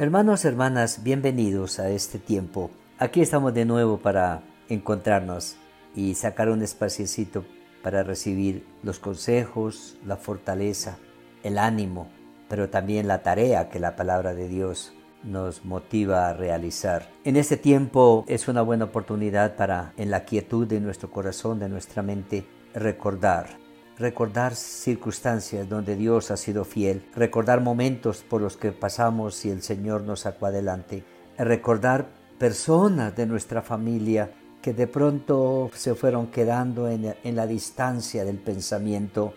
Hermanos, hermanas, bienvenidos a este tiempo. Aquí estamos de nuevo para encontrarnos y sacar un espaciecito para recibir los consejos, la fortaleza, el ánimo, pero también la tarea que la palabra de Dios nos motiva a realizar. En este tiempo es una buena oportunidad para, en la quietud de nuestro corazón, de nuestra mente, recordar recordar circunstancias donde Dios ha sido fiel, recordar momentos por los que pasamos y el Señor nos sacó adelante, recordar personas de nuestra familia que de pronto se fueron quedando en, en la distancia del pensamiento,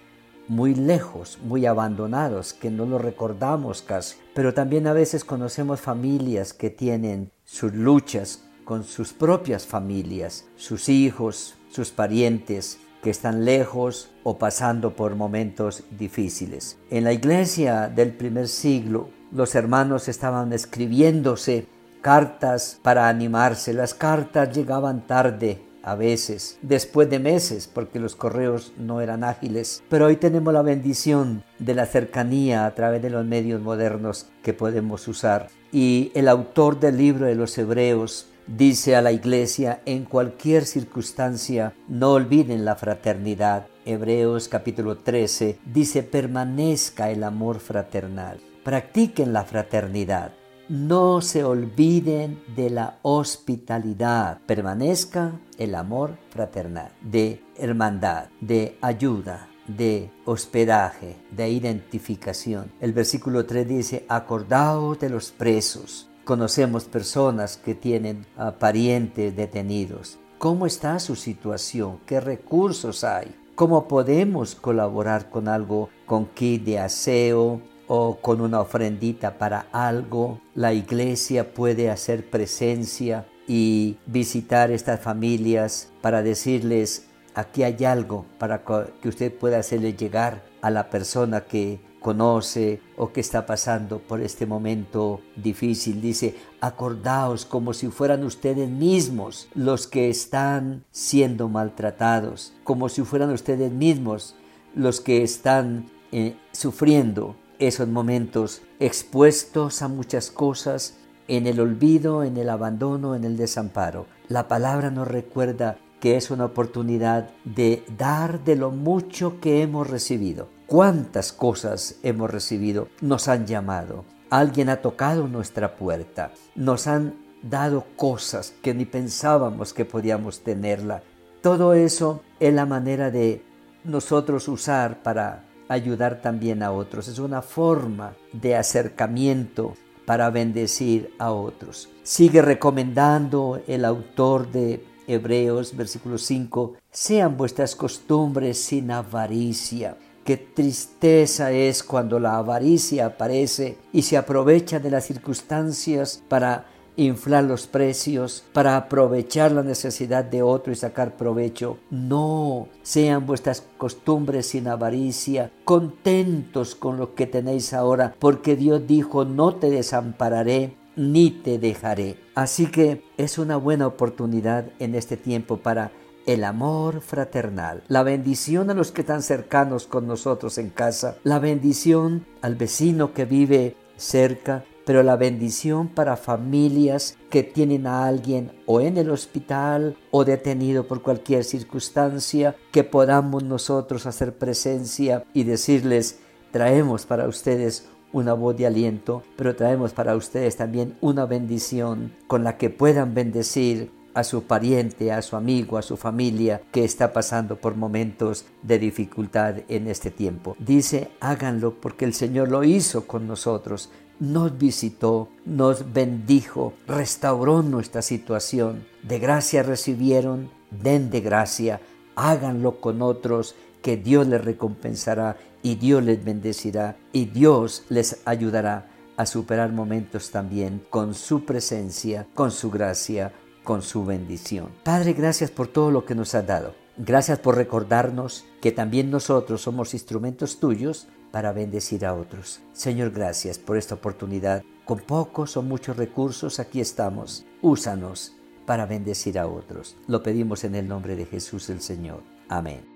muy lejos, muy abandonados, que no lo recordamos casi. Pero también a veces conocemos familias que tienen sus luchas con sus propias familias, sus hijos, sus parientes, que están lejos o pasando por momentos difíciles. En la iglesia del primer siglo, los hermanos estaban escribiéndose cartas para animarse. Las cartas llegaban tarde a veces, después de meses, porque los correos no eran ágiles. Pero hoy tenemos la bendición de la cercanía a través de los medios modernos que podemos usar. Y el autor del libro de los Hebreos dice a la iglesia, en cualquier circunstancia, no olviden la fraternidad. Hebreos capítulo 13 dice, permanezca el amor fraternal. Practiquen la fraternidad. No se olviden de la hospitalidad. Permanezca el amor fraternal, de hermandad, de ayuda, de hospedaje, de identificación. El versículo 3 dice, acordaos de los presos Conocemos personas que tienen ah, parientes detenidos. ¿Cómo está su situación? ¿Qué recursos hay? ¿Cómo podemos colaborar con algo, con kit de aseo o con una ofrendita para algo? La iglesia puede hacer presencia y visitar estas familias para decirles, aquí hay algo para que usted pueda hacerle llegar a la persona que conoce o que está pasando por este momento difícil. Dice, acordaos como si fueran ustedes mismos los que están siendo maltratados, como si fueran ustedes mismos los que están eh, sufriendo esos momentos expuestos a muchas cosas, en el olvido, en el abandono, en el desamparo. La palabra nos recuerda que es una oportunidad de dar de lo mucho que hemos recibido cuántas cosas hemos recibido, nos han llamado, alguien ha tocado nuestra puerta, nos han dado cosas que ni pensábamos que podíamos tenerla. Todo eso es la manera de nosotros usar para ayudar también a otros. Es una forma de acercamiento para bendecir a otros. Sigue recomendando el autor de Hebreos, versículo 5, sean vuestras costumbres sin avaricia Qué tristeza es cuando la avaricia aparece y se aprovecha de las circunstancias para inflar los precios, para aprovechar la necesidad de otro y sacar provecho. No, sean vuestras costumbres sin avaricia, contentos con lo que tenéis ahora, porque Dios dijo, no te desampararé ni te dejaré. Así que es una buena oportunidad en este tiempo para el amor fraternal, la bendición a los que están cercanos con nosotros en casa, la bendición al vecino que vive cerca, pero la bendición para familias que tienen a alguien o en el hospital o detenido por cualquier circunstancia, que podamos nosotros hacer presencia y decirles, traemos para ustedes una voz de aliento, pero traemos para ustedes también una bendición con la que puedan bendecir a su pariente, a su amigo, a su familia que está pasando por momentos de dificultad en este tiempo. Dice, háganlo porque el Señor lo hizo con nosotros, nos visitó, nos bendijo, restauró nuestra situación. De gracia recibieron, den de gracia, háganlo con otros, que Dios les recompensará y Dios les bendecirá y Dios les ayudará a superar momentos también con su presencia, con su gracia, con su bendición. Padre, gracias por todo lo que nos has dado. Gracias por recordarnos que también nosotros somos instrumentos tuyos para bendecir a otros. Señor, gracias por esta oportunidad. Con pocos o muchos recursos aquí estamos. Úsanos para bendecir a otros. Lo pedimos en el nombre de Jesús el Señor. Amén.